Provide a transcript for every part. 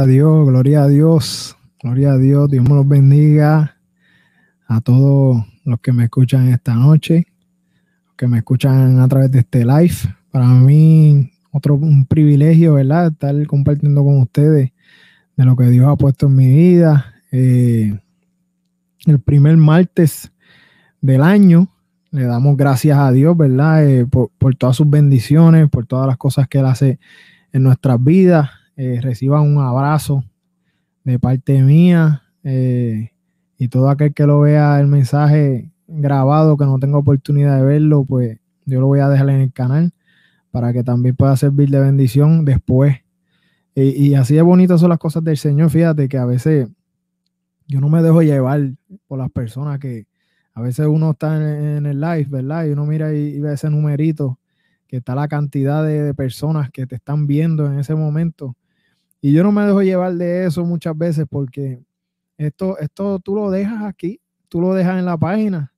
a Dios, gloria a Dios, gloria a Dios, Dios me los bendiga a todos los que me escuchan esta noche, que me escuchan a través de este live. Para mí, otro un privilegio, ¿verdad? Estar compartiendo con ustedes de lo que Dios ha puesto en mi vida. Eh, el primer martes del año, le damos gracias a Dios, ¿verdad? Eh, por, todas sus bendiciones, por todas las cosas que Él hace en nuestras vidas. Eh, reciban un abrazo de parte mía eh, y todo aquel que lo vea el mensaje grabado, que no tenga oportunidad de verlo, pues yo lo voy a dejar en el canal para que también pueda servir de bendición después. Y, así de bonitas son las cosas del Señor. Fíjate que a veces yo no me dejo llevar por las personas que a veces uno está en, el live, ¿verdad? Y uno mira y, ve ese numerito, que está la cantidad de personas que te están viendo en ese momento. Y yo no me dejo llevar de eso muchas veces porque esto, esto tú lo dejas aquí, tú lo dejas en la página.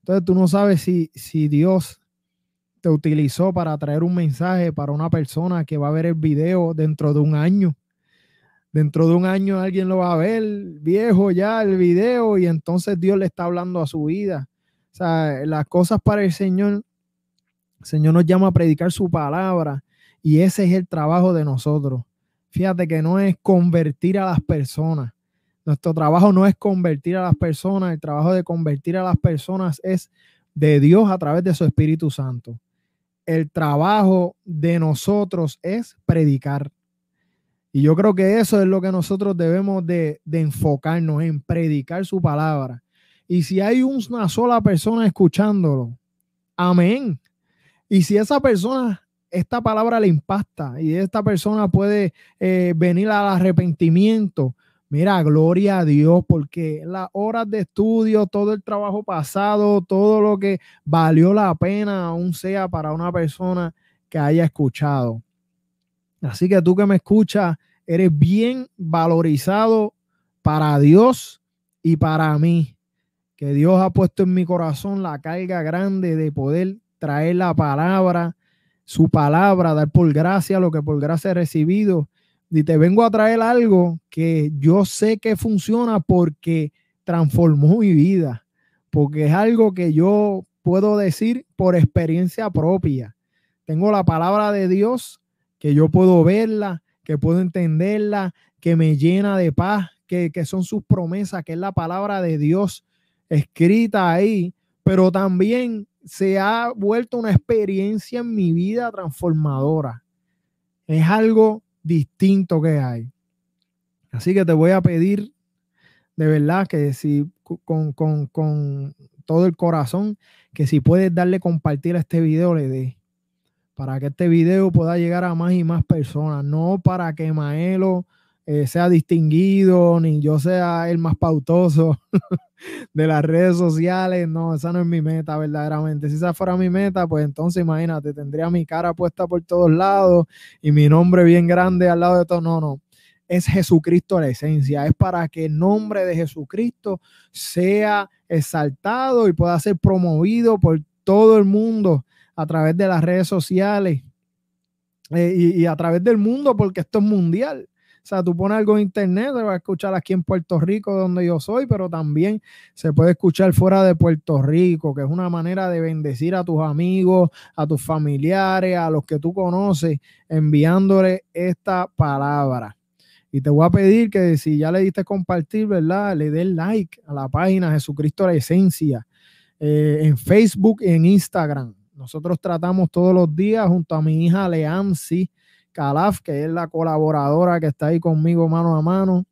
Entonces tú no sabes si, si Dios te utilizó para traer un mensaje para una persona que va a ver el video dentro de un año. Dentro de un año alguien lo va a ver, viejo ya el video, y entonces Dios le está hablando a su vida. O sea, las cosas para el Señor, el Señor nos llama a predicar su palabra y ese es el trabajo de nosotros. Fíjate que no es convertir a las personas. Nuestro trabajo no es convertir a las personas. El trabajo de convertir a las personas es de Dios a través de su Espíritu Santo. El trabajo de nosotros es predicar. Y yo creo que eso es lo que nosotros debemos de, de enfocarnos en predicar su palabra. Y si hay una sola persona escuchándolo, amén. Y si esa persona esta palabra le impacta y esta persona puede eh, venir al arrepentimiento. Mira, gloria a Dios, porque las horas de estudio, todo el trabajo pasado, todo lo que valió la pena, aún sea para una persona que haya escuchado. Así que tú que me escuchas, eres bien valorizado para Dios y para mí. Que Dios ha puesto en mi corazón la carga grande de poder traer la palabra, su palabra, dar por gracia lo que por gracia he recibido. Y te vengo a traer algo que yo sé que funciona porque transformó mi vida, porque es algo que yo puedo decir por experiencia propia. Tengo la palabra de Dios, que yo puedo verla, que puedo entenderla, que me llena de paz, que, que son sus promesas, que es la palabra de Dios escrita ahí, pero también se ha vuelto una experiencia en mi vida transformadora. Es algo distinto que hay. Así que te voy a pedir de verdad que si con, con, con todo el corazón, que si puedes darle compartir a este video, le dé. Para que este video pueda llegar a más y más personas. No para que Maelo eh, sea distinguido, ni yo sea el más pautoso de las redes sociales. No, esa no es mi meta verdaderamente. Si esa fuera mi meta, pues entonces imagínate, tendría mi cara puesta por todos lados y mi nombre bien grande al lado de todo. No, no. Es Jesucristo la esencia. Es para que el nombre de Jesucristo sea exaltado y pueda ser promovido por todo el mundo a través de las redes sociales eh, y, y a través del mundo, porque esto es mundial. Sea, tú pones algo en internet, te va a escuchar aquí en Puerto Rico, donde yo soy, pero también se puede escuchar fuera de Puerto Rico, que es una manera de bendecir a tus amigos, a tus familiares, a los que tú conoces, enviándole esta palabra. Y te voy a pedir que si ya le diste compartir, ¿verdad? Le des like a la página Jesucristo la Esencia eh, en Facebook y en Instagram. Nosotros tratamos todos los días junto a mi hija Leansi Calaf, que es la colaboradora que está ahí conmigo mano a mano,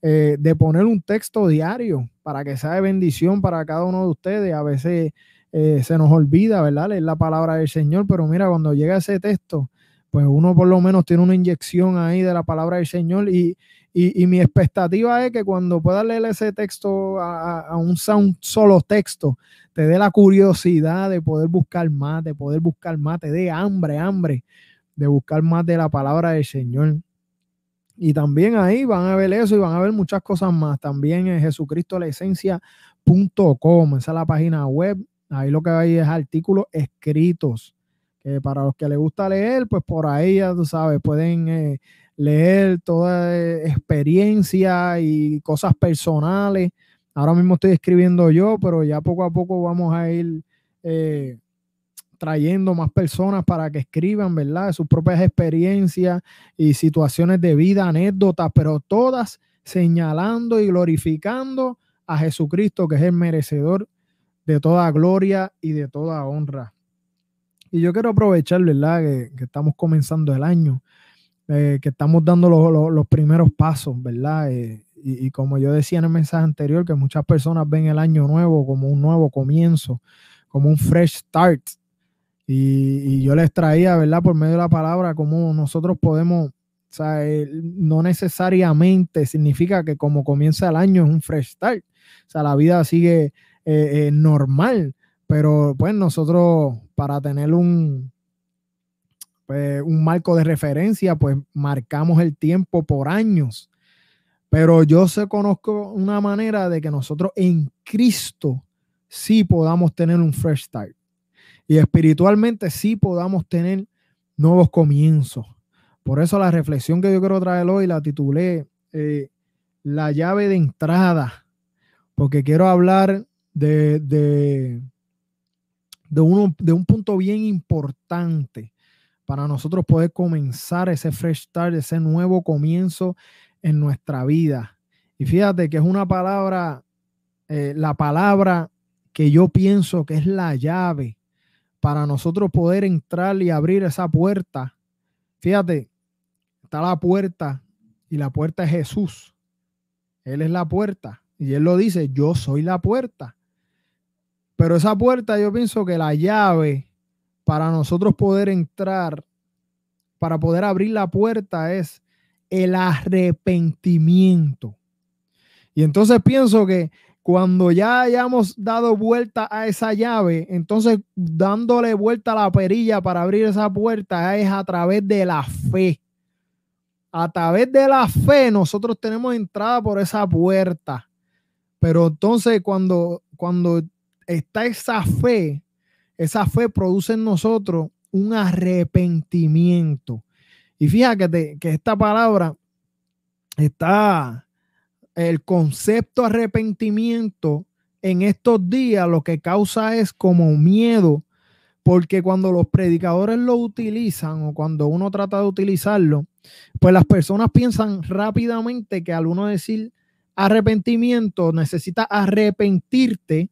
eh, de poner un texto diario para que sea de bendición para cada uno de ustedes. A veces eh, se nos olvida, ¿verdad? Leer la palabra del Señor, pero mira, cuando llega ese texto, pues uno por lo menos tiene una inyección ahí de la palabra del Señor y, y, mi expectativa es que cuando puedas leer ese texto a, un, a un solo texto, te dé la curiosidad de poder buscar más, de poder buscar más, te dé hambre, hambre de buscar más de la palabra del Señor. Y también ahí van a ver eso y van a ver muchas cosas más. También en Jesucristo la esencia.com, esa es la página web. Ahí lo que hay es artículos escritos que para los que les gusta leer, pues por ahí ya tú sabes, pueden eh, leer toda eh, experiencia y cosas personales. Ahora mismo estoy escribiendo yo, pero ya poco a poco vamos a ir eh, trayendo más personas para que escriban, ¿verdad? Sus propias experiencias y situaciones de vida, anécdotas, pero todas señalando y glorificando a Jesucristo, que es el merecedor de toda gloria y de toda honra. Y yo quiero aprovechar, ¿verdad? Que, estamos comenzando el año, eh, que estamos dando los primeros pasos, ¿verdad? Eh, y, como yo decía en el mensaje anterior, que muchas personas ven el año nuevo como un nuevo comienzo, como un fresh start. Y, yo les traía, ¿verdad? Por medio de la palabra, cómo nosotros podemos, o sea, no necesariamente significa que como comienza el año es un fresh start. O sea, la vida sigue eh, normal, pero pues nosotros para tener un, pues, un marco de referencia, pues marcamos el tiempo por años. Pero yo se conozco una manera de que nosotros en Cristo sí podamos tener un fresh start. Y espiritualmente sí podamos tener nuevos comienzos. Por eso la reflexión que yo quiero traer hoy la titulé eh, La llave de entrada. Porque quiero hablar de, de, de, uno, de un punto bien importante para nosotros poder comenzar ese fresh start, ese nuevo comienzo en nuestra vida. Y fíjate que es una palabra, eh, la palabra que yo pienso que es la llave para nosotros poder entrar y abrir esa puerta. Fíjate, está la puerta y la puerta es Jesús. Él es la puerta y él lo dice, yo soy la puerta. Pero esa puerta yo pienso que la llave para nosotros poder entrar, para poder abrir la puerta es el arrepentimiento. Y entonces pienso que cuando ya hayamos dado vuelta a esa llave, entonces dándole vuelta a la perilla para abrir esa puerta es a través de la fe. A través de la fe nosotros tenemos entrada por esa puerta. Pero entonces cuando, cuando está esa fe, esa fe produce en nosotros un arrepentimiento. Y fíjate que esta palabra está el concepto arrepentimiento en estos días lo que causa es como miedo, porque cuando los predicadores lo utilizan o cuando uno trata de utilizarlo, pues las personas piensan rápidamente que al uno decir arrepentimiento necesita arrepentirte,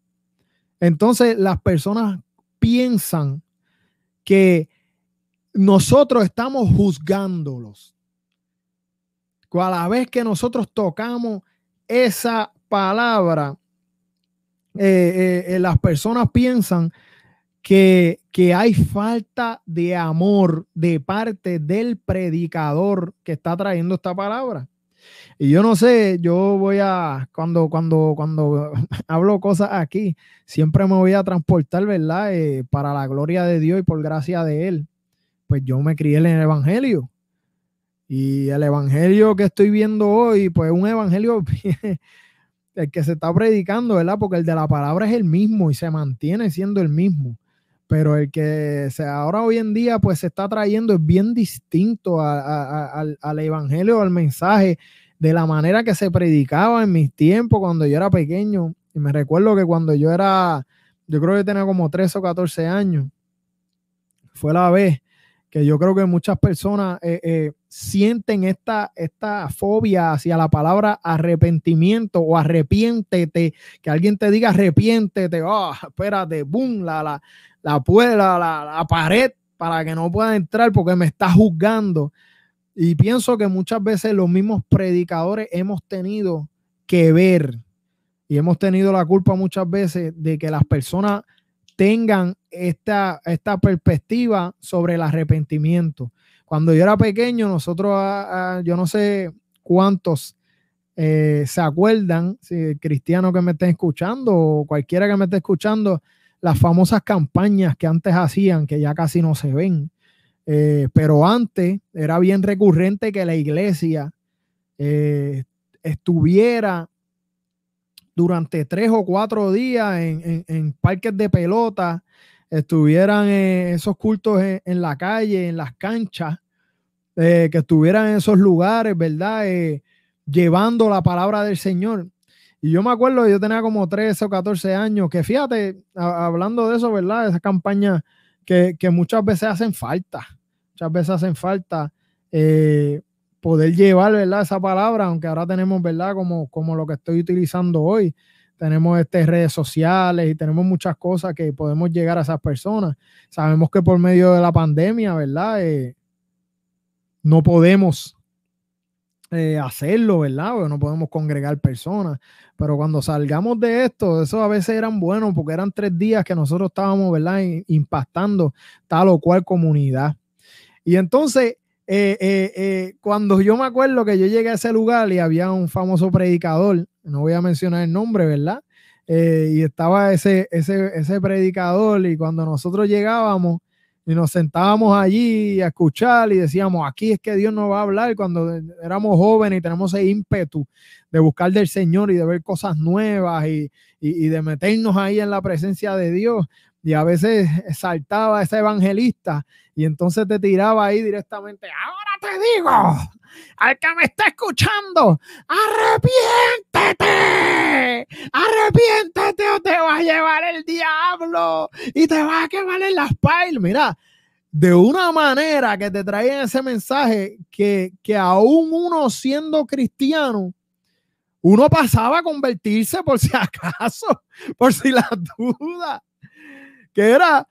entonces las personas piensan que nosotros estamos juzgándolos. A la vez que nosotros tocamos esa palabra, eh, eh, eh, las personas piensan que, que, hay falta de amor de parte del predicador que está trayendo esta palabra. Y yo no sé, yo voy a, cuando, cuando, cuando hablo cosas aquí, siempre me voy a transportar, ¿verdad? para la gloria de Dios y por gracia de Él pues yo me crié en el Evangelio. Y el Evangelio que estoy viendo hoy, pues un Evangelio el que se está predicando, ¿verdad? Porque el de la palabra es el mismo y se mantiene siendo el mismo. Pero el que se, ahora hoy en día pues se está trayendo es bien distinto al, al Evangelio, al mensaje, de la manera que se predicaba en mis tiempos cuando yo era pequeño. Y me recuerdo que cuando yo era, yo creo que tenía como 13 o 14 años, fue la vez que yo creo que muchas personas eh, eh, sienten esta, esta fobia hacia la palabra arrepentimiento o arrepiéntete, que alguien te diga arrepiéntete, oh, espérate, boom, la, la, la, la, la pared para que no pueda entrar porque me está juzgando. Y pienso que muchas veces los mismos predicadores hemos tenido que ver y hemos tenido la culpa muchas veces de que las personas tengan esta, esta perspectiva sobre el arrepentimiento. Cuando yo era pequeño, nosotros, ah, ah, yo no sé cuántos eh, se acuerdan, si cristiano que me estén escuchando o cualquiera que me esté escuchando, las famosas campañas que antes hacían, que ya casi no se ven. Eh, pero antes era bien recurrente que la iglesia eh, estuviera durante tres o cuatro días en, parques de pelota, estuvieran esos cultos en, la calle, en las canchas, eh, que estuvieran en esos lugares, ¿verdad? Eh, llevando la palabra del Señor. Y yo me acuerdo, yo tenía como 13 o 14 años, que fíjate, hablando de eso, ¿verdad? Esas campañas que, muchas veces hacen falta, muchas veces hacen falta eh, poder llevar, ¿verdad? Esa palabra, aunque ahora tenemos, ¿verdad? Como, como lo que estoy utilizando hoy, tenemos este, redes sociales y tenemos muchas cosas que podemos llegar a esas personas. Sabemos que por medio de la pandemia, ¿verdad? Eh, no podemos eh, hacerlo, ¿verdad? No podemos congregar personas. Pero cuando salgamos de esto, eso a veces eran buenos porque eran tres días que nosotros estábamos, ¿verdad? Impactando tal o cual comunidad. Y entonces, eh, cuando yo me acuerdo que yo llegué a ese lugar y había un famoso predicador no voy a mencionar el nombre, ¿verdad? Eh, y estaba ese, ese, ese predicador y cuando nosotros llegábamos y nos sentábamos allí a escuchar y decíamos, aquí es que Dios nos va a hablar cuando éramos jóvenes y tenemos ese ímpetu de buscar del Señor y de ver cosas nuevas y, y de meternos ahí en la presencia de Dios. Y a veces saltaba ese evangelista y entonces te tiraba ahí directamente, ahora te digo, al que me está escuchando, arrepiéntete, arrepiéntete o te va a llevar el diablo y te va a quemar en las pailas. Mira, de una manera que te traían ese mensaje que, que aún uno siendo cristiano, uno pasaba a convertirse por si acaso, por si la duda, que era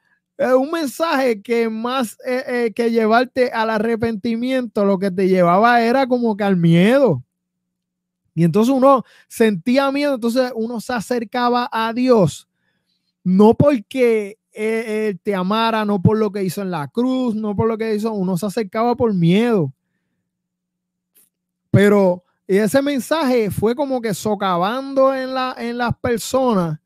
un mensaje que más eh, eh, que llevarte al arrepentimiento, lo que te llevaba era como que al miedo. Y entonces uno sentía miedo, entonces uno se acercaba a Dios, no porque él te amara, no por lo que hizo en la cruz, no por lo que hizo, uno se acercaba por miedo. Pero ese mensaje fue como que socavando en, la, en las personas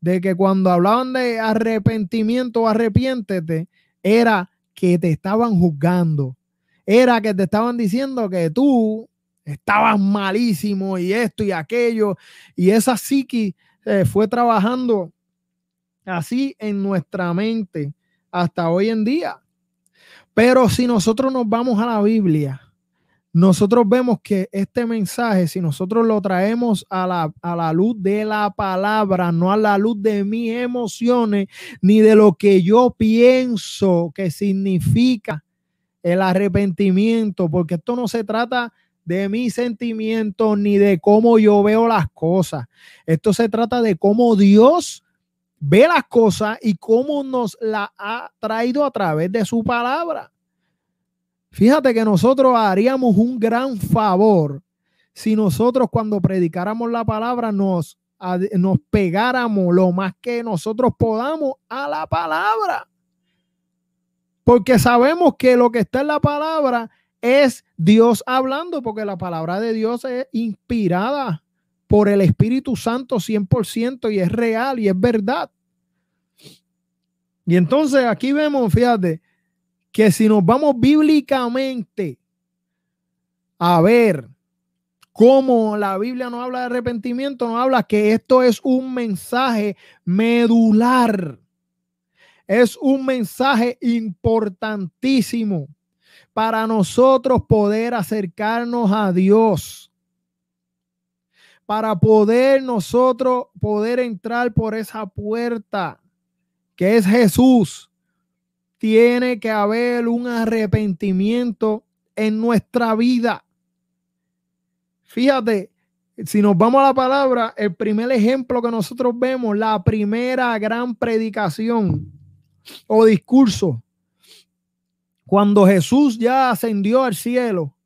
de que cuando hablaban de arrepentimiento o arrepiéntete, era que te estaban juzgando, era que te estaban diciendo que tú estabas malísimo y esto y aquello, y esa psiqui eh, fue trabajando así en nuestra mente hasta hoy en día. Pero si nosotros nos vamos a la Biblia, nosotros vemos que este mensaje, si nosotros lo traemos a la, a la, luz de la palabra, no a la luz de mis emociones, ni de lo que yo pienso que significa el arrepentimiento, porque esto no se trata de mis sentimientos ni de cómo yo veo las cosas. Esto se trata de cómo Dios ve las cosas y cómo nos la ha traído a través de su palabra. Fíjate que nosotros haríamos un gran favor si nosotros cuando predicáramos la palabra nos, nos pegáramos lo más que nosotros podamos a la palabra. Porque sabemos que lo que está en la palabra es Dios hablando, porque la palabra de Dios es inspirada por el Espíritu Santo 100% y es real y es verdad. Y entonces aquí vemos, fíjate, que si nos vamos bíblicamente a ver cómo la Biblia no habla de arrepentimiento, nos habla que esto es un mensaje medular. Es un mensaje importantísimo para nosotros poder acercarnos a Dios. Para poder nosotros poder entrar por esa puerta que es Jesús tiene que haber un arrepentimiento en nuestra vida. Fíjate, si nos vamos a la palabra, el primer ejemplo que nosotros vemos, la primera gran predicación o discurso, cuando Jesús ya ascendió al cielo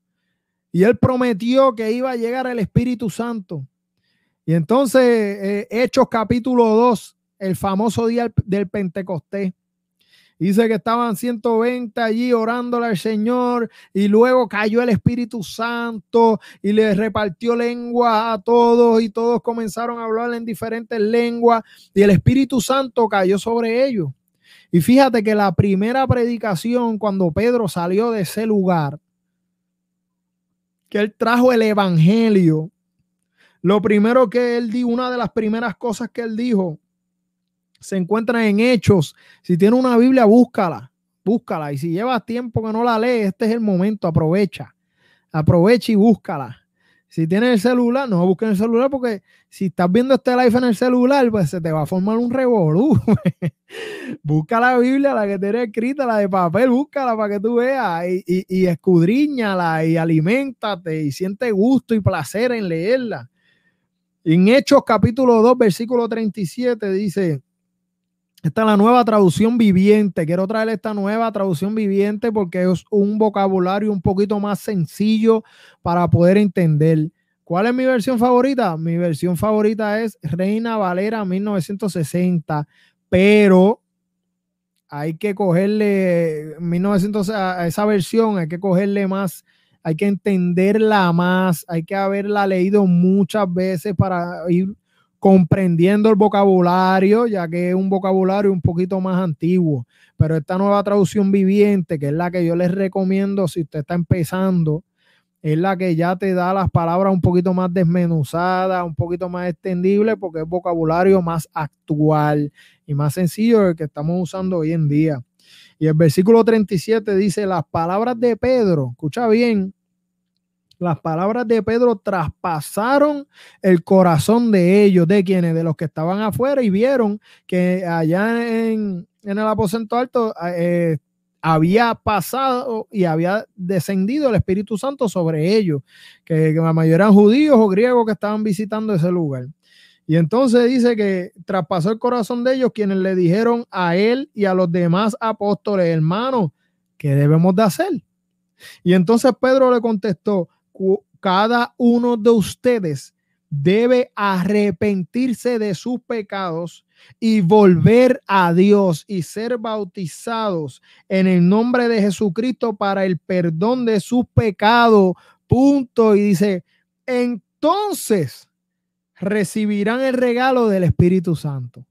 y él prometió que iba a llegar el Espíritu Santo. Y entonces, eh, Hechos capítulo 2, el famoso día del Pentecostés Dice que estaban 120 allí orándole al Señor y luego cayó el Espíritu Santo y le repartió lengua a todos y todos comenzaron a hablar en diferentes lenguas y el Espíritu Santo cayó sobre ellos. Y fíjate que la primera predicación cuando Pedro salió de ese lugar, que él trajo el Evangelio, lo primero que él dijo, una de las primeras cosas que él dijo, se encuentra en Hechos. Si tiene una Biblia, búscala, búscala. Y si llevas tiempo que no la lees, este es el momento, aprovecha. Aprovecha y búscala. Si tienes el celular, no busques el celular porque si estás viendo este live en el celular, pues se te va a formar un revolú. Busca la Biblia, la que tiene escrita, la de papel, búscala para que tú veas y, y, escudriñala y aliméntate y siente gusto y placer en leerla. En Hechos capítulo 2, versículo 37 dice, esta es la nueva traducción viviente. Quiero traer esta nueva traducción viviente porque es un vocabulario un poquito más sencillo para poder entender. ¿Cuál es mi versión favorita? Mi versión favorita es Reina Valera 1960, pero hay que cogerle 1900 a esa versión, hay que cogerle más, hay que entenderla más, hay que haberla leído muchas veces para ir comprendiendo el vocabulario, ya que es un vocabulario un poquito más antiguo. Pero esta nueva traducción viviente, que es la que yo les recomiendo si usted está empezando, es la que ya te da las palabras un poquito más desmenuzadas, un poquito más extendible, porque es vocabulario más actual y más sencillo del que estamos usando hoy en día. Y el versículo 37 dice, las palabras de Pedro, escucha bien, las palabras de Pedro traspasaron el corazón de ellos, de quienes, de los que estaban afuera y vieron que allá en, el aposento alto eh, había pasado y había descendido el Espíritu Santo sobre ellos, que, que la mayoría eran judíos o griegos que estaban visitando ese lugar. Y entonces dice que traspasó el corazón de ellos quienes le dijeron a él y a los demás apóstoles, hermanos, ¿qué debemos de hacer? Y entonces Pedro le contestó, cada uno de ustedes debe arrepentirse de sus pecados y volver a Dios y ser bautizados en el nombre de Jesucristo para el perdón de sus pecados. Punto. Y dice, entonces recibirán el regalo del Espíritu Santo.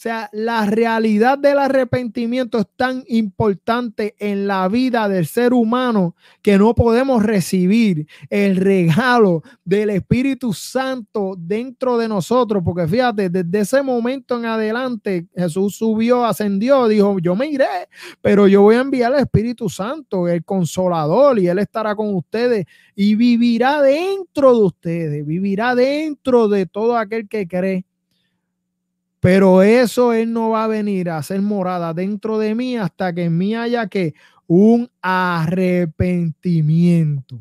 O sea, la realidad del arrepentimiento es tan importante en la vida del ser humano que no podemos recibir el regalo del Espíritu Santo dentro de nosotros, porque fíjate, desde ese momento en adelante Jesús subió, ascendió, dijo, yo me iré, pero yo voy a enviar al Espíritu Santo, el consolador, y Él estará con ustedes y vivirá dentro de ustedes, vivirá dentro de todo aquel que cree. Pero eso Él no va a venir a hacer morada dentro de mí hasta que en mí haya que un arrepentimiento. O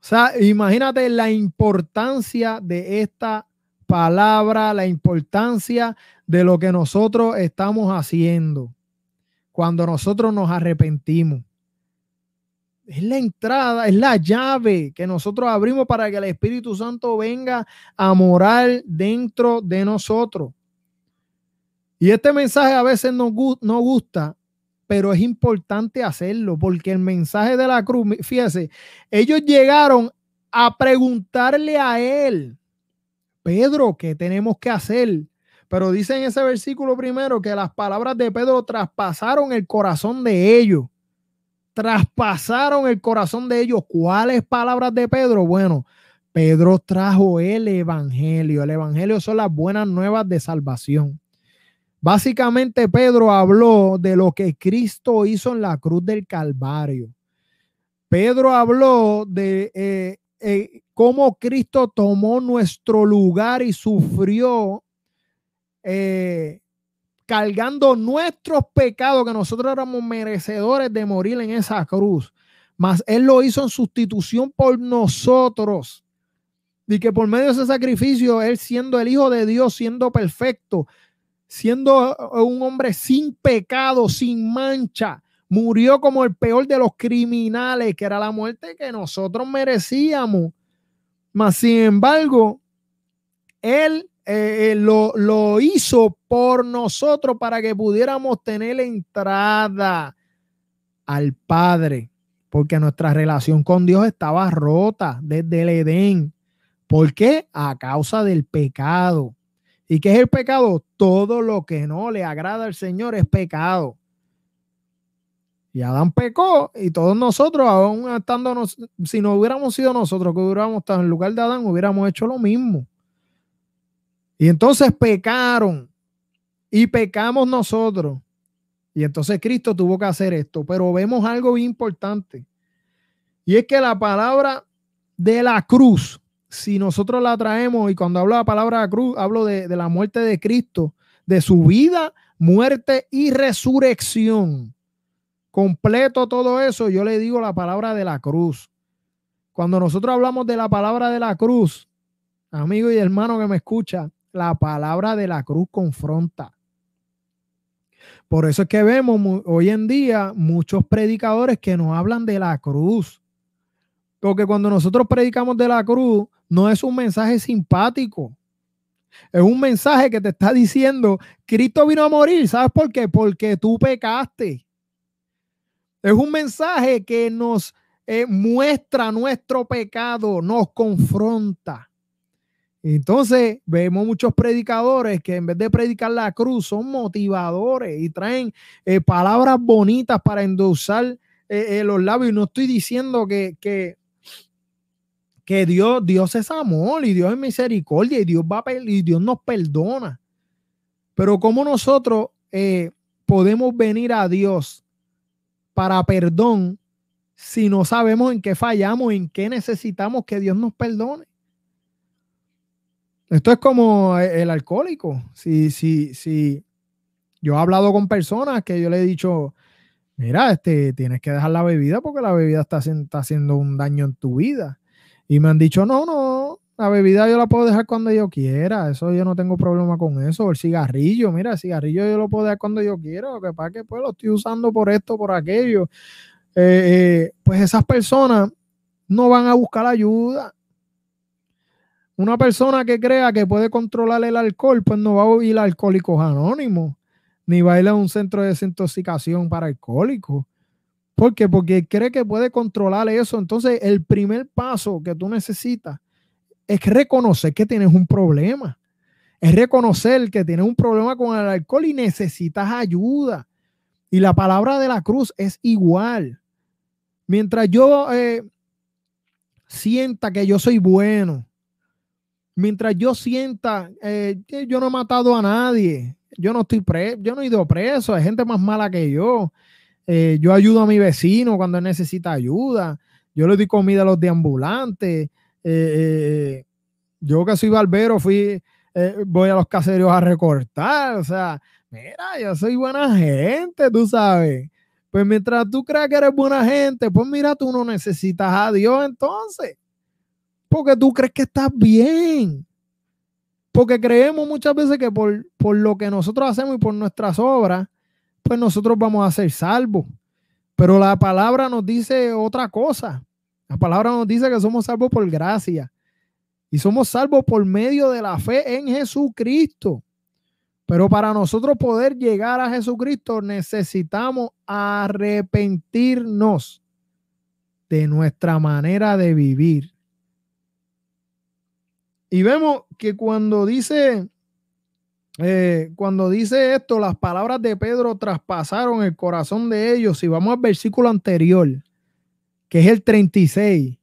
sea, imagínate la importancia de esta palabra, la importancia de lo que nosotros estamos haciendo cuando nosotros nos arrepentimos. Es la entrada, es la llave que nosotros abrimos para que el Espíritu Santo venga a morar dentro de nosotros. Y este mensaje a veces no, no gusta, pero es importante hacerlo porque el mensaje de la cruz, fíjese, ellos llegaron a preguntarle a él, Pedro, ¿qué tenemos que hacer? Pero dice en ese versículo primero que las palabras de Pedro traspasaron el corazón de ellos traspasaron el corazón de ellos. ¿Cuáles palabras de Pedro? Bueno, Pedro trajo el Evangelio. El Evangelio son las buenas nuevas de salvación. Básicamente Pedro habló de lo que Cristo hizo en la cruz del Calvario. Pedro habló de eh, eh, cómo Cristo tomó nuestro lugar y sufrió eh, cargando nuestros pecados, que nosotros éramos merecedores de morir en esa cruz. Mas Él lo hizo en sustitución por nosotros. Y que por medio de ese sacrificio, Él siendo el Hijo de Dios, siendo perfecto, siendo un hombre sin pecado, sin mancha, murió como el peor de los criminales, que era la muerte que nosotros merecíamos. Mas, sin embargo, Él eh, eh, lo, lo hizo por nosotros para que pudiéramos tener entrada al Padre, porque nuestra relación con Dios estaba rota desde el Edén. ¿Por qué? A causa del pecado. ¿Y qué es el pecado? Todo lo que no le agrada al Señor es pecado. Y Adán pecó y todos nosotros, aún estando, si no hubiéramos sido nosotros que hubiéramos estado en lugar de Adán, hubiéramos hecho lo mismo. Y entonces pecaron y pecamos nosotros. Y entonces Cristo tuvo que hacer esto. Pero vemos algo importante. Y es que la palabra de la cruz, si nosotros la traemos, y cuando hablo de la palabra de la cruz, hablo de, de la muerte de Cristo, de su vida, muerte y resurrección. Completo todo eso, yo le digo la palabra de la cruz. Cuando nosotros hablamos de la palabra de la cruz, amigo y hermano que me escucha, la palabra de la cruz confronta. Por eso es que vemos hoy en día muchos predicadores que nos hablan de la cruz. Porque cuando nosotros predicamos de la cruz, no es un mensaje simpático. Es un mensaje que te está diciendo, Cristo vino a morir. ¿Sabes por qué? Porque tú pecaste. Es un mensaje que nos eh, muestra nuestro pecado, nos confronta. Entonces vemos muchos predicadores que en vez de predicar la cruz son motivadores y traen eh, palabras bonitas para endulzar eh, los labios. Y no estoy diciendo que, que, que Dios, Dios es amor y Dios es misericordia y Dios va y Dios nos perdona. Pero cómo nosotros eh, podemos venir a Dios para perdón si no sabemos en qué fallamos, en qué necesitamos que Dios nos perdone. Esto es como el alcohólico. Si, si, si yo he hablado con personas que yo le he dicho, mira, este, tienes que dejar la bebida porque la bebida está, está haciendo un daño en tu vida. Y me han dicho, no, no, la bebida yo la puedo dejar cuando yo quiera. Eso yo no tengo problema con eso. El cigarrillo, mira, el cigarrillo yo lo puedo dejar cuando yo quiera. Lo que pasa es que pues lo estoy usando por esto, por aquello. Eh, eh, pues esas personas no van a buscar ayuda. Una persona que crea que puede controlar el alcohol, pues no va a ir a Alcohólicos Anónimos, ni va a ir a un centro de desintoxicación para alcohólicos. ¿Por qué? Porque cree que puede controlar eso. Entonces, el primer paso que tú necesitas es reconocer que tienes un problema. Es reconocer que tienes un problema con el alcohol y necesitas ayuda. Y la palabra de la cruz es igual. Mientras yo eh, sienta que yo soy bueno, mientras yo sienta eh, yo no he matado a nadie, yo no estoy preso, yo no he ido preso, hay gente más mala que yo, eh, yo ayudo a mi vecino cuando necesita ayuda. Yo le doy comida a los deambulantes. Eh, eh, yo que soy barbero, fui, voy a los caseros a recortar. O sea, mira, yo soy buena gente, tú sabes. Pues mientras tú creas que eres buena gente, pues mira, tú no necesitas a Dios entonces. Porque tú crees que estás bien. Porque creemos muchas veces que por, por lo que nosotros hacemos y por nuestras obras, pues nosotros vamos a ser salvos. Pero la palabra nos dice otra cosa. La palabra nos dice que somos salvos por gracia. Y somos salvos por medio de la fe en Jesucristo. Pero para nosotros poder llegar a Jesucristo necesitamos arrepentirnos de nuestra manera de vivir. Y vemos que cuando dice eh, cuando dice esto, las palabras de Pedro traspasaron el corazón de ellos. Si vamos al versículo anterior, que es el 36,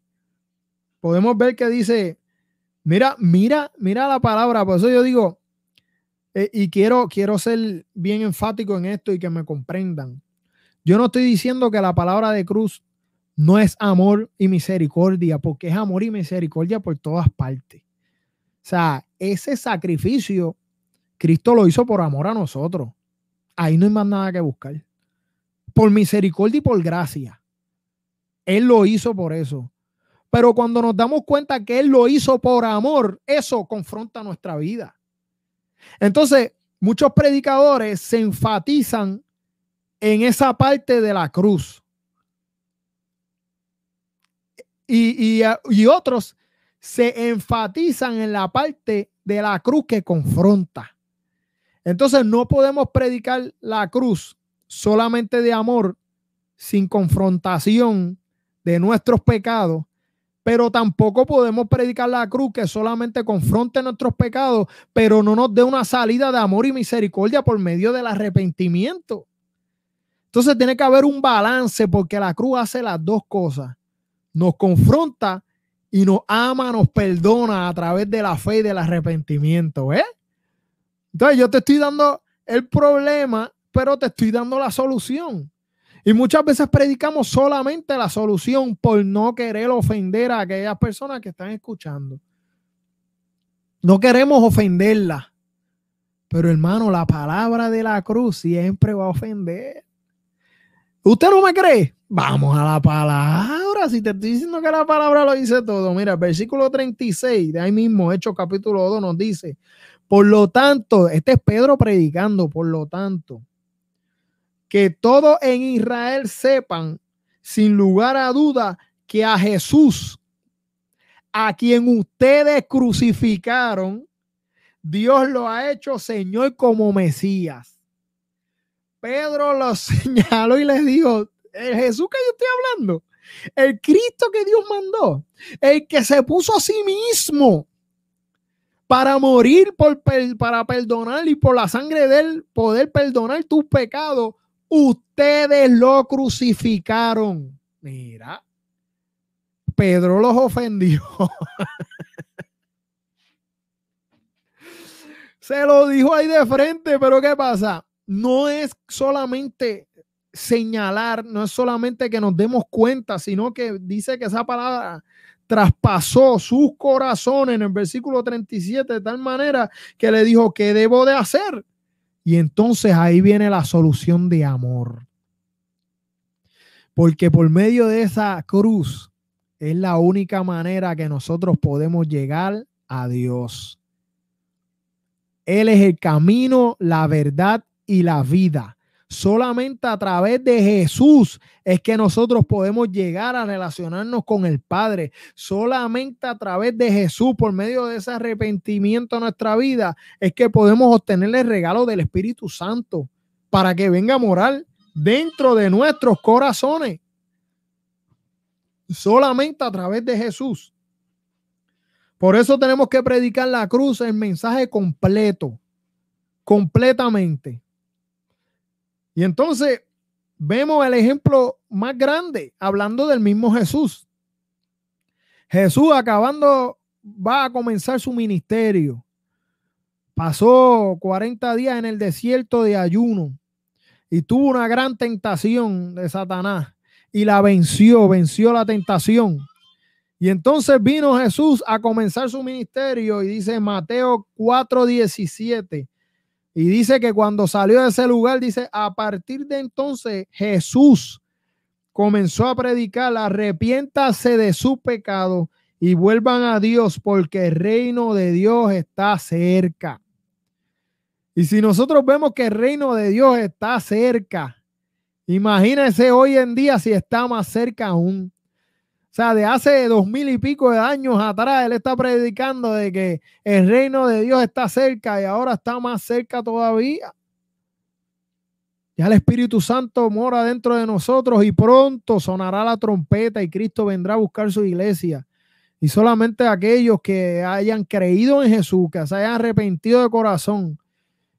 podemos ver que dice, mira, mira, mira la palabra. Por eso yo digo, eh, y quiero, quiero ser bien enfático en esto y que me comprendan. Yo no estoy diciendo que la palabra de cruz no es amor y misericordia, porque es amor y misericordia por todas partes. Sea, ese sacrificio Cristo lo hizo por amor a nosotros. Ahí no hay más nada que buscar. Por misericordia y por gracia. Él lo hizo por eso. Pero cuando nos damos cuenta que Él lo hizo por amor, eso confronta nuestra vida. Entonces, muchos predicadores se enfatizan en esa parte de la cruz. Y, y, y otros se enfatizan en la parte de la cruz que confronta. Entonces no podemos predicar la cruz solamente de amor, sin confrontación de nuestros pecados, pero tampoco podemos predicar la cruz que solamente confronte nuestros pecados, pero no nos dé una salida de amor y misericordia por medio del arrepentimiento. Entonces tiene que haber un balance porque la cruz hace las dos cosas. Nos confronta y nos ama, nos perdona a través de la fe y del arrepentimiento. ¿eh? Entonces yo te estoy dando el problema, pero te estoy dando la solución. Y muchas veces predicamos solamente la solución por no querer ofender a aquellas personas que están escuchando. No queremos ofenderla. Pero hermano, la palabra de la cruz siempre va a ofender. ¿Usted no me cree? Vamos a la palabra. Si te estoy diciendo que la palabra lo dice todo. Mira, versículo 36 de ahí mismo, Hechos capítulo 2, nos dice, por lo tanto, este es Pedro predicando, por lo tanto, que todos en Israel sepan, sin lugar a duda, que a Jesús, a quien ustedes crucificaron, Dios lo ha hecho Señor como Mesías. Pedro lo señaló y les dijo, el Jesús que yo estoy hablando, el Cristo que Dios mandó, el que se puso a sí mismo para morir, por, para perdonar y por la sangre de él poder perdonar tus pecados, ustedes lo crucificaron. Mira, Pedro los ofendió. Se lo dijo ahí de frente, pero ¿qué pasa? No es solamente señalar, no es solamente que nos demos cuenta, sino que dice que esa palabra traspasó sus corazones en el versículo 37 de tal manera que le dijo, ¿qué debo de hacer? Y entonces ahí viene la solución de amor. Porque por medio de esa cruz es la única manera que nosotros podemos llegar a Dios. Él es el camino, la verdad y la vida. Solamente a través de Jesús es que nosotros podemos llegar a relacionarnos con el Padre. Solamente a través de Jesús, por medio de ese arrepentimiento en nuestra vida, es que podemos obtener el regalo del Espíritu Santo para que venga a morar dentro de nuestros corazones. Solamente a través de Jesús. Por eso tenemos que predicar la cruz, el mensaje completo, completamente. Y entonces vemos el ejemplo más grande, hablando del mismo Jesús. Jesús acabando, va a comenzar su ministerio. Pasó 40 días en el desierto de ayuno y tuvo una gran tentación de Satanás y la venció, venció la tentación. Y entonces vino Jesús a comenzar su ministerio y dice Mateo 4:17. Y dice que cuando salió de ese lugar, dice, a partir de entonces Jesús comenzó a predicar, arrepiéntase de su pecado y vuelvan a Dios porque el reino de Dios está cerca. Y si nosotros vemos que el reino de Dios está cerca, imagínense hoy en día si está más cerca aún. Sea, de hace dos mil y pico de años atrás, él está predicando de que el reino de Dios está cerca y ahora está más cerca todavía. Ya el Espíritu Santo mora dentro de nosotros y pronto sonará la trompeta y Cristo vendrá a buscar su iglesia. Y solamente aquellos que hayan creído en Jesús, que se hayan arrepentido de corazón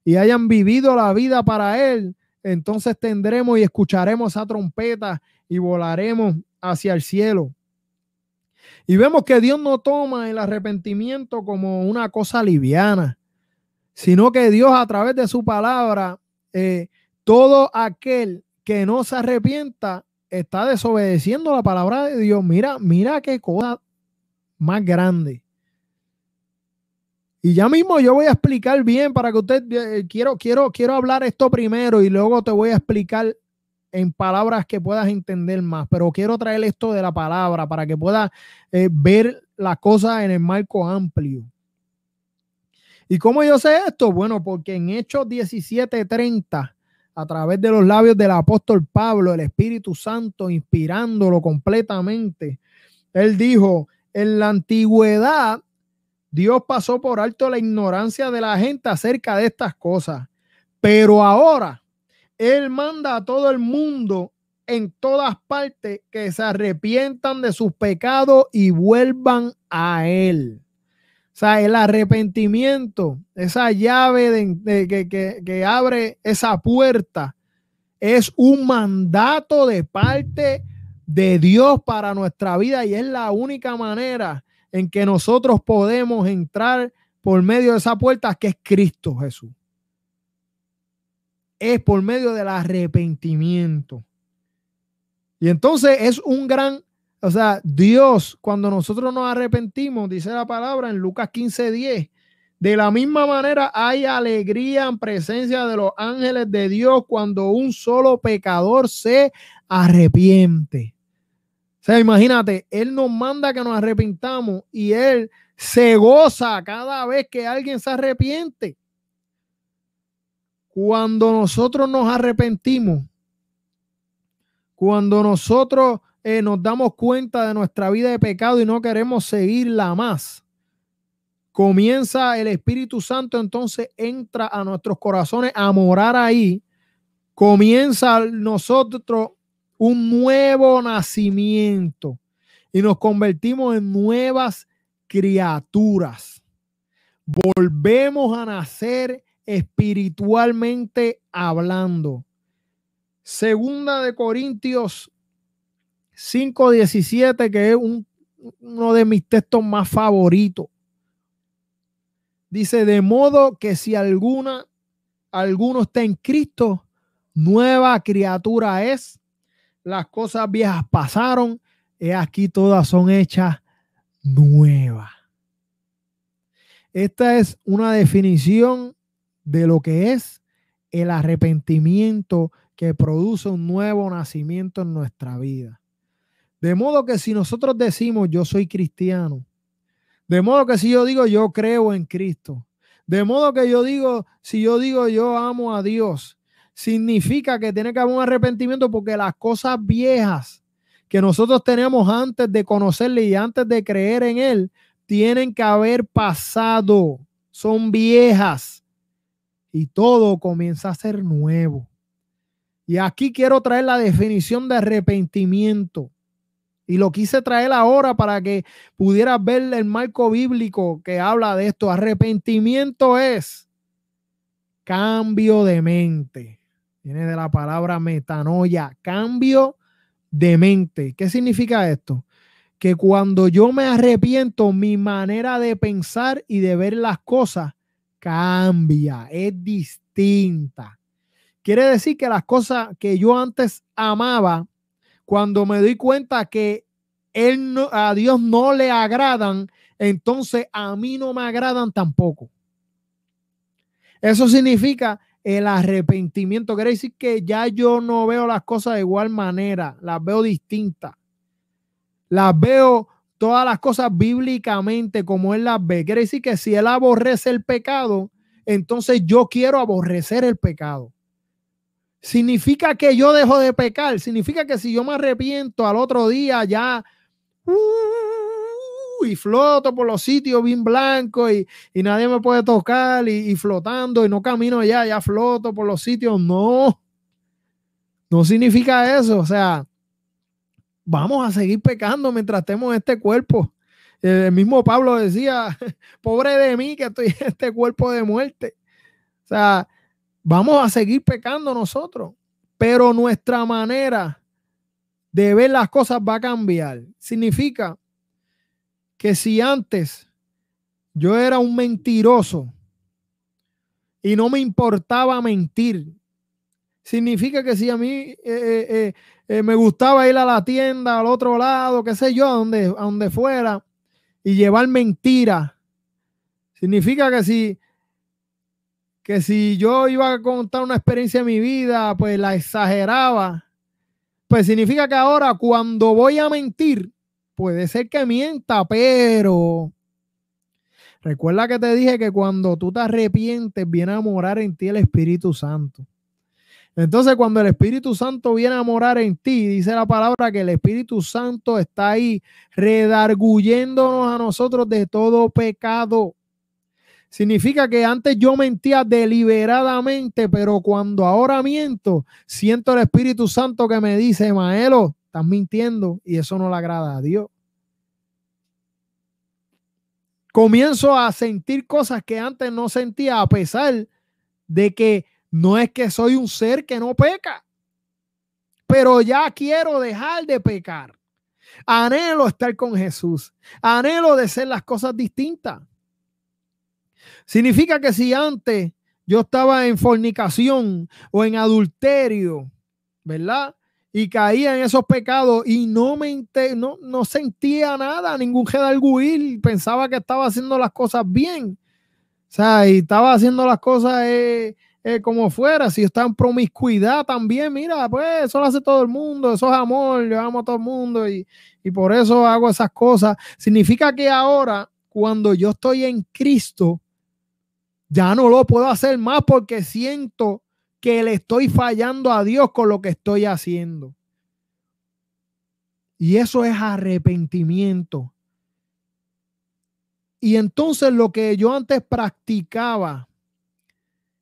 y hayan vivido la vida para Él, entonces tendremos y escucharemos esa trompeta y volaremos hacia el cielo. Y vemos que Dios no toma el arrepentimiento como una cosa liviana, sino que Dios a través de su palabra, eh, todo aquel que no se arrepienta está desobedeciendo la palabra de Dios. Mira, mira qué cosa más grande. Y ya mismo yo voy a explicar bien para que usted eh, quiero quiero quiero hablar esto primero y luego te voy a explicar en palabras que puedas entender más, pero quiero traer esto de la palabra para que puedas eh, ver la cosa en el marco amplio. ¿Y cómo yo sé esto? Bueno, porque en Hechos 17:30, a través de los labios del apóstol Pablo, el Espíritu Santo inspirándolo completamente, él dijo, en la antigüedad, Dios pasó por alto la ignorancia de la gente acerca de estas cosas, pero ahora él manda a todo el mundo en todas partes que se arrepientan de sus pecados y vuelvan a Él. O sea, el arrepentimiento, esa llave de, que, que abre esa puerta, es un mandato de parte de Dios para nuestra vida y es la única manera en que nosotros podemos entrar por medio de esa puerta que es Cristo Jesús. Es por medio del arrepentimiento. Y entonces es un gran, o sea, Dios, cuando nosotros nos arrepentimos, dice la palabra en Lucas 15, 10, de la misma manera hay alegría en presencia de los ángeles de Dios cuando un solo pecador se arrepiente. O sea, imagínate, Él nos manda que nos arrepintamos y Él se goza cada vez que alguien se arrepiente. Cuando nosotros nos arrepentimos, cuando nosotros eh, nos damos cuenta de nuestra vida de pecado y no queremos seguirla más, comienza el Espíritu Santo, entonces entra a nuestros corazones a morar ahí, comienza nosotros un nuevo nacimiento y nos convertimos en nuevas criaturas. Volvemos a nacer espiritualmente hablando. Segunda de Corintios 5:17, que es uno de mis textos más favoritos. Dice, de modo que si alguna, alguno está en Cristo, nueva criatura es. Las cosas viejas pasaron, y aquí todas son hechas nuevas. Esta es una definición de lo que es el arrepentimiento que produce un nuevo nacimiento en nuestra vida. De modo que si nosotros decimos yo soy cristiano, de modo que si yo digo yo creo en Cristo, de modo que yo digo, si yo digo yo amo a Dios, significa que tiene que haber un arrepentimiento porque las cosas viejas que nosotros tenemos antes de conocerle y antes de creer en Él, tienen que haber pasado, son viejas y todo comienza a ser nuevo. Y aquí quiero traer la definición de arrepentimiento. Y lo quise traer ahora para que pudieras ver el marco bíblico que habla de esto. Arrepentimiento es cambio de mente. Viene de la palabra metanoia, cambio de mente. ¿Qué significa esto? Que cuando yo me arrepiento, mi manera de pensar y de ver las cosas cambia, es distinta. Quiere decir que las cosas que yo antes amaba, cuando me doy cuenta que él a Dios no le agradan, entonces a mí no me agradan tampoco. Eso significa el arrepentimiento. Quiere decir que ya yo no veo las cosas de igual manera, las veo distintas. Las veo todas las cosas bíblicamente como Él las ve. Quiere decir que si Él aborrece el pecado, entonces yo quiero aborrecer el pecado. Significa que yo dejo de pecar. Significa que si yo me arrepiento al otro día ya uh, y floto por los sitios bien blancos y, nadie me puede tocar y, y flotando y no camino ya, ya floto por los sitios. No, no significa eso. O sea, vamos a seguir pecando mientras estemos en este cuerpo. El mismo Pablo decía, pobre de mí que estoy en este cuerpo de muerte. O sea, vamos a seguir pecando nosotros, pero nuestra manera de ver las cosas va a cambiar. Significa que si antes yo era un mentiroso y no me importaba mentir, significa que si a mí eh, eh, eh, me gustaba ir a la tienda al otro lado, qué sé yo, a donde, a donde fuera, y llevar mentiras, significa que si, que si yo iba a contar una experiencia de mi vida, pues la exageraba, pues significa que ahora cuando voy a mentir, puede ser que mienta, pero recuerda que te dije que cuando tú te arrepientes, viene a morar en ti el Espíritu Santo. Entonces, cuando el Espíritu Santo viene a morar en ti, dice la palabra que el Espíritu Santo está ahí redarguyéndonos a nosotros de todo pecado. Significa que antes yo mentía deliberadamente, pero cuando ahora miento, siento el Espíritu Santo que me dice, Maelo, estás mintiendo y eso no le agrada a Dios. Comienzo a sentir cosas que antes no sentía, a pesar de que no es que soy un ser que no peca, pero ya quiero dejar de pecar. Anhelo estar con Jesús. Anhelo de ser las cosas distintas. Significa que si antes yo estaba en fornicación o en adulterio, ¿verdad? Y caía en esos pecados y no me no, no sentía nada, ningún gedalguil, pensaba que estaba haciendo las cosas bien. O sea, y estaba haciendo las cosas eh, eh, como fuera. Si está en promiscuidad también, mira, pues eso lo hace todo el mundo, eso es amor, yo amo a todo el mundo y, y por eso hago esas cosas. Significa que ahora, cuando yo estoy en Cristo, ya no lo puedo hacer más porque siento que le estoy fallando a Dios con lo que estoy haciendo. Y eso es arrepentimiento. Y entonces lo que yo antes practicaba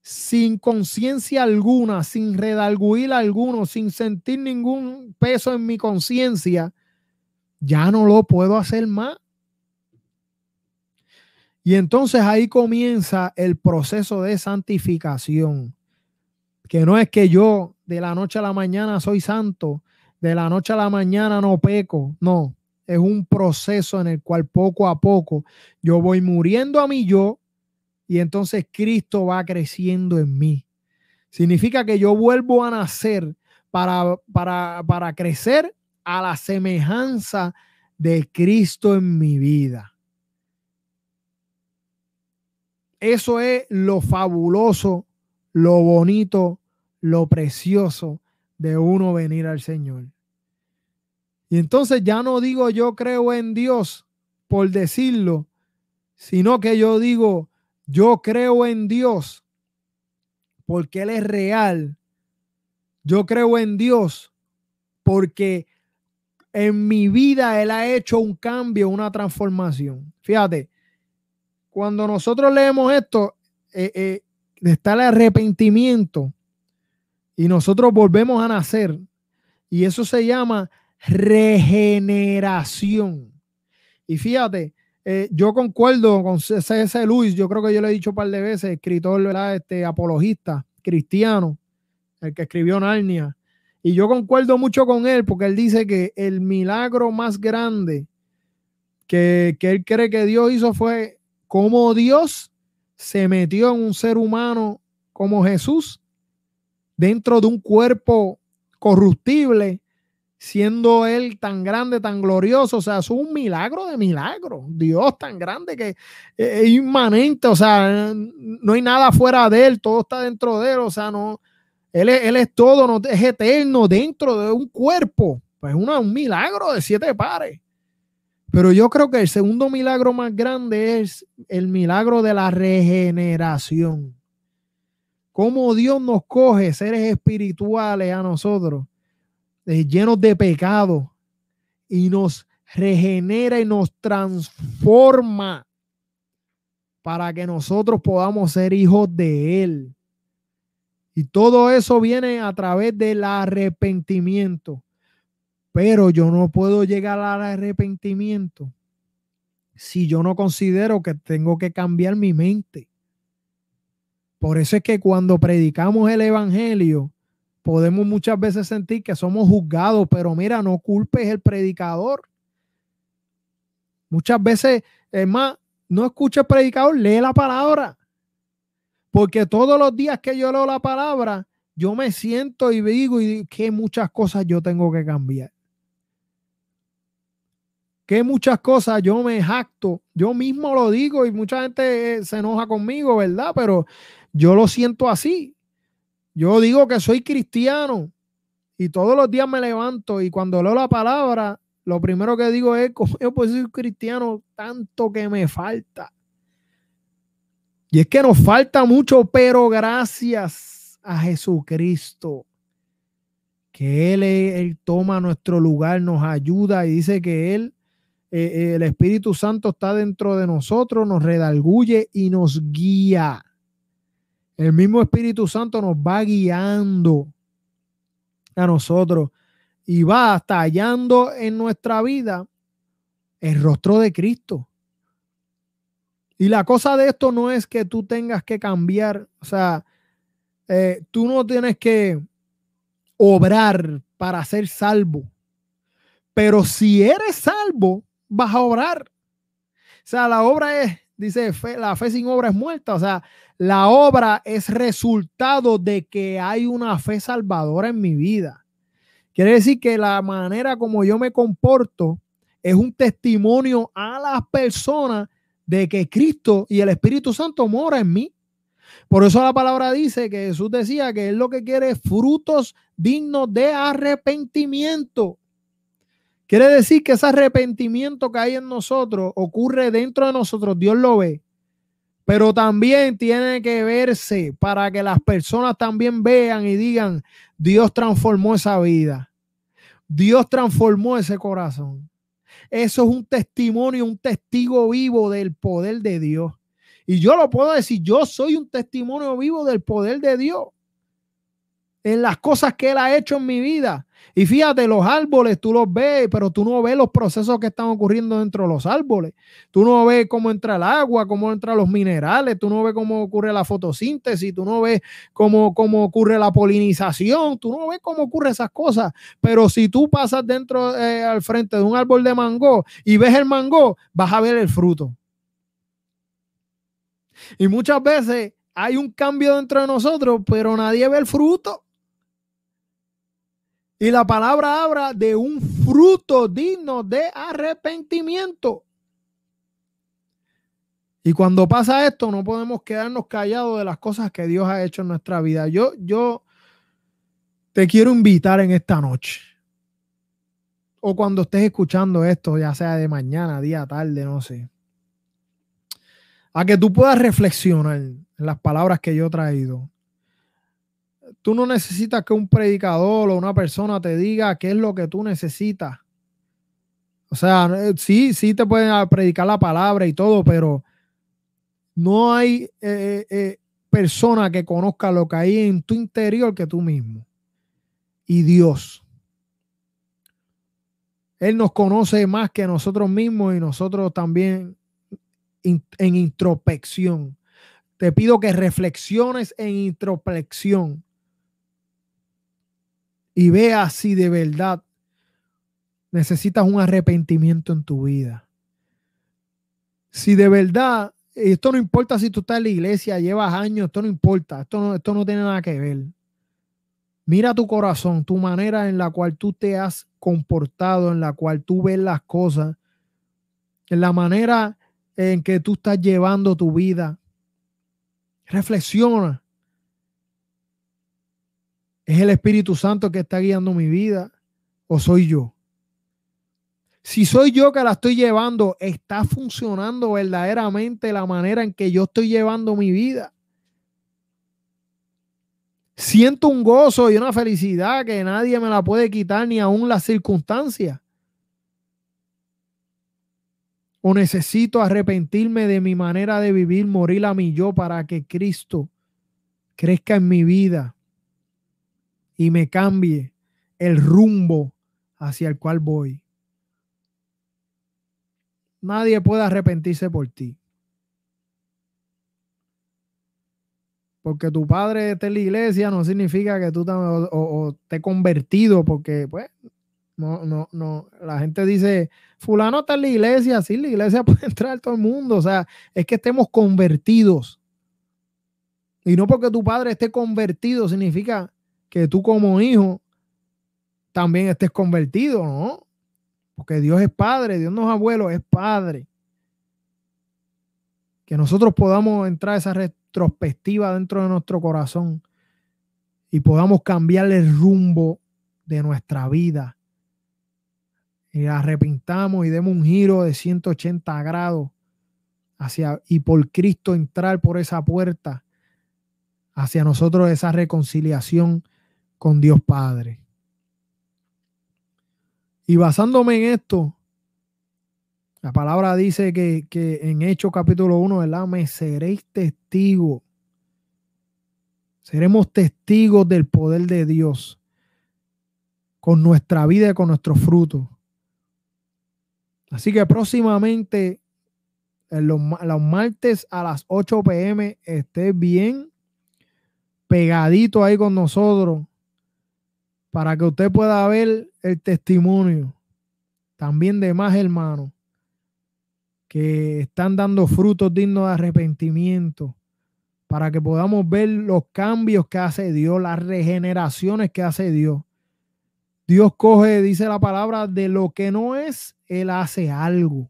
sin conciencia alguna, sin redalguir alguno, sin sentir ningún peso en mi conciencia, ya no lo puedo hacer más. Y entonces ahí comienza el proceso de santificación, que no es que yo de la noche a la mañana soy santo, de la noche a la mañana no peco, no, es un proceso en el cual poco a poco yo voy muriendo a mí yo y entonces Cristo va creciendo en mí. Significa que yo vuelvo a nacer para, para, para crecer a la semejanza de Cristo en mi vida. Eso es lo fabuloso, lo bonito, lo precioso de uno venir al Señor. Y entonces ya no digo yo creo en Dios por decirlo, sino que yo digo yo creo en Dios porque Él es real. Yo creo en Dios porque en mi vida Él ha hecho un cambio, una transformación. Fíjate, cuando nosotros leemos esto, eh, eh, está el arrepentimiento y nosotros volvemos a nacer. Y eso se llama regeneración. Y fíjate, eh, yo concuerdo con C.S. Luis, yo creo que yo le he dicho un par de veces, escritor, ¿verdad? Este apologista cristiano, el que escribió Narnia. Y yo concuerdo mucho con él porque él dice que el milagro más grande que, que él cree que Dios hizo fue cómo Dios se metió en un ser humano como Jesús dentro de un cuerpo corruptible, siendo él tan grande, tan glorioso, o sea, es un milagro de milagro, Dios tan grande que es inmanente, o sea, no hay nada fuera de él, todo está dentro de él, o sea, no, él es, él es todo, no, es eterno dentro de un cuerpo, pues un milagro de siete pares. Pero yo creo que el segundo milagro más grande es el milagro de la regeneración. Cómo Dios nos coge, seres espirituales a nosotros, eh, llenos de pecado, y nos regenera y nos transforma para que nosotros podamos ser hijos de Él. Y todo eso viene a través del arrepentimiento. Pero yo no puedo llegar al arrepentimiento si yo no considero que tengo que cambiar mi mente. Por eso es que cuando predicamos el Evangelio, podemos muchas veces sentir que somos juzgados, pero mira, no culpes el predicador. Muchas veces, es más, no escucha el predicador, lee la palabra. Porque todos los días que yo leo la palabra, yo me siento y digo y que muchas cosas yo tengo que cambiar que muchas cosas yo me jacto, yo mismo lo digo y mucha gente eh, se enoja conmigo, ¿verdad? Pero yo lo siento así. Yo digo que soy cristiano y todos los días me levanto y cuando leo la palabra, lo primero que digo es, ¿cómo yo puedo ser cristiano tanto que me falta? Y es que nos falta mucho, pero gracias a Jesucristo, que Él, Él toma nuestro lugar, nos ayuda y dice que Él eh, eh, el Espíritu Santo está dentro de nosotros, nos redalguye y nos guía. El mismo Espíritu Santo nos va guiando a nosotros y va tallando en nuestra vida el rostro de Cristo. Y la cosa de esto no es que tú tengas que cambiar, o sea, eh, tú no tienes que obrar para ser salvo. Pero si eres salvo, vas a obrar. sea, la obra es, dice, la fe sin obra es muerta. O sea, la obra es resultado de que hay una fe salvadora en mi vida. Quiere decir que la manera como yo me comporto es un testimonio a las personas de que Cristo y el Espíritu Santo mora en mí. Por eso la palabra dice que Jesús decía que Él lo que quiere frutos dignos de arrepentimiento. Quiere decir que ese arrepentimiento que hay en nosotros ocurre dentro de nosotros, Dios lo ve, pero también tiene que verse para que las personas también vean y digan, Dios transformó esa vida, Dios transformó ese corazón. Eso es un testimonio, un testigo vivo del poder de Dios. Y yo lo puedo decir, yo soy un testimonio vivo del poder de Dios en las cosas que Él ha hecho en mi vida. Y fíjate, los árboles tú los ves, pero tú no ves los procesos que están ocurriendo dentro de los árboles. Tú no ves cómo entra el agua, cómo entran los minerales, tú no ves cómo ocurre la fotosíntesis, tú no ves cómo, cómo ocurre la polinización, tú no ves cómo ocurre esas cosas. Pero si tú pasas dentro eh, al frente de un árbol de mango y ves el mango, vas a ver el fruto. Y muchas veces hay un cambio dentro de nosotros, pero nadie ve el fruto. Y la palabra habla de un fruto digno de arrepentimiento. Y cuando pasa esto, no podemos quedarnos callados de las cosas que Dios ha hecho en nuestra vida. Yo, yo te quiero invitar en esta noche. O cuando estés escuchando esto, ya sea de mañana, día, tarde, no sé. A que tú puedas reflexionar en las palabras que yo he traído Tú no necesitas que un predicador o una persona te diga qué es lo que tú necesitas. O sea, eh, sí, sí te pueden predicar la palabra y todo, pero no hay eh, eh, persona que conozca lo que hay en tu interior que tú mismo. Y Dios. Él nos conoce más que nosotros mismos y nosotros también en introspección. Te pido que reflexiones en introspección y vea si de verdad necesitas un arrepentimiento en tu vida. Si de verdad, esto no importa si tú estás en la iglesia, llevas años, esto no importa, esto no, esto no tiene nada que ver. Mira tu corazón, tu manera en la cual tú te has comportado, en la cual tú ves las cosas, en la manera en que tú estás llevando tu vida. Reflexiona. ¿Es el Espíritu Santo que está guiando mi vida o soy yo? Si soy yo que la estoy llevando, ¿está funcionando verdaderamente la manera en que yo estoy llevando mi vida? Siento un gozo y una felicidad que nadie me la puede quitar ni aún las circunstancias. O necesito arrepentirme de mi manera de vivir, morir a mi yo para que Cristo crezca en mi vida y me cambie el rumbo hacia el cual voy. Nadie puede arrepentirse por ti. Porque tu padre esté en la iglesia no significa que tú te, convertido, porque pues no, no, no. La gente dice, fulano está en la iglesia, sí, la iglesia puede entrar todo el mundo. O sea, es que estemos convertidos. Y no porque tu padre esté convertido significa que tú como hijo también estés convertido, ¿no? Porque Dios es Padre, Dios no es abuelo, es Padre. Que nosotros podamos entrar a esa retrospectiva dentro de nuestro corazón y podamos cambiar el rumbo de nuestra vida. Y arrepintamos y demos un giro de 180 grados hacia y por Cristo entrar por esa puerta hacia nosotros esa reconciliación con Dios Padre. Y basándome en esto, la palabra dice que, en Hechos capítulo 1, ¿verdad? Me seréis testigos. Seremos testigos del poder de Dios con nuestra vida y con nuestros frutos. Así que próximamente, en los, los martes a las 8 pm, esté bien pegadito ahí con nosotros para que usted pueda ver el testimonio también de más hermanos que están dando frutos dignos de arrepentimiento, para que podamos ver los cambios que hace Dios, las regeneraciones que hace Dios. Dios coge, dice la palabra, de lo que no es, Él hace algo.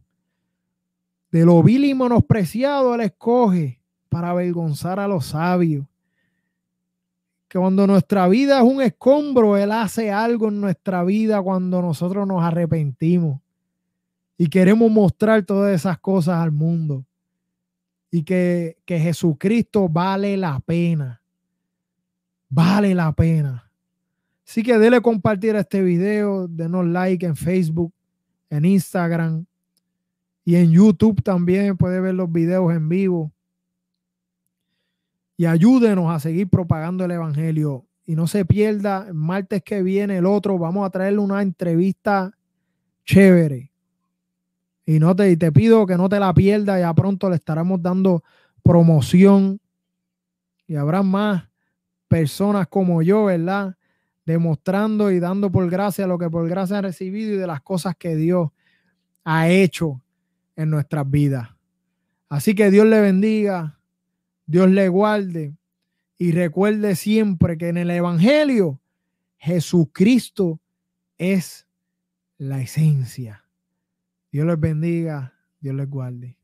De lo vil y menospreciado, Él escoge para avergonzar a los sabios. Que cuando nuestra vida es un escombro, Él hace algo en nuestra vida cuando nosotros nos arrepentimos y queremos mostrar todas esas cosas al mundo. Y que, que Jesucristo vale la pena. Vale la pena. Así que dele compartir este video, denos like en Facebook, en Instagram y en YouTube también puede ver los videos en vivo. Y ayúdenos a seguir propagando el Evangelio. Y no se pierda, el martes que viene, el otro, vamos a traerle una entrevista chévere. Y, no te, y te pido que no te la pierdas, ya pronto le estaremos dando promoción. Y habrá más personas como yo, ¿verdad? Demostrando y dando por gracia lo que por gracia han recibido y de las cosas que Dios ha hecho en nuestras vidas. Así que Dios le bendiga, Dios le guarde y recuerde siempre que en el Evangelio Jesucristo es la esencia. Dios les bendiga, Dios les guarde.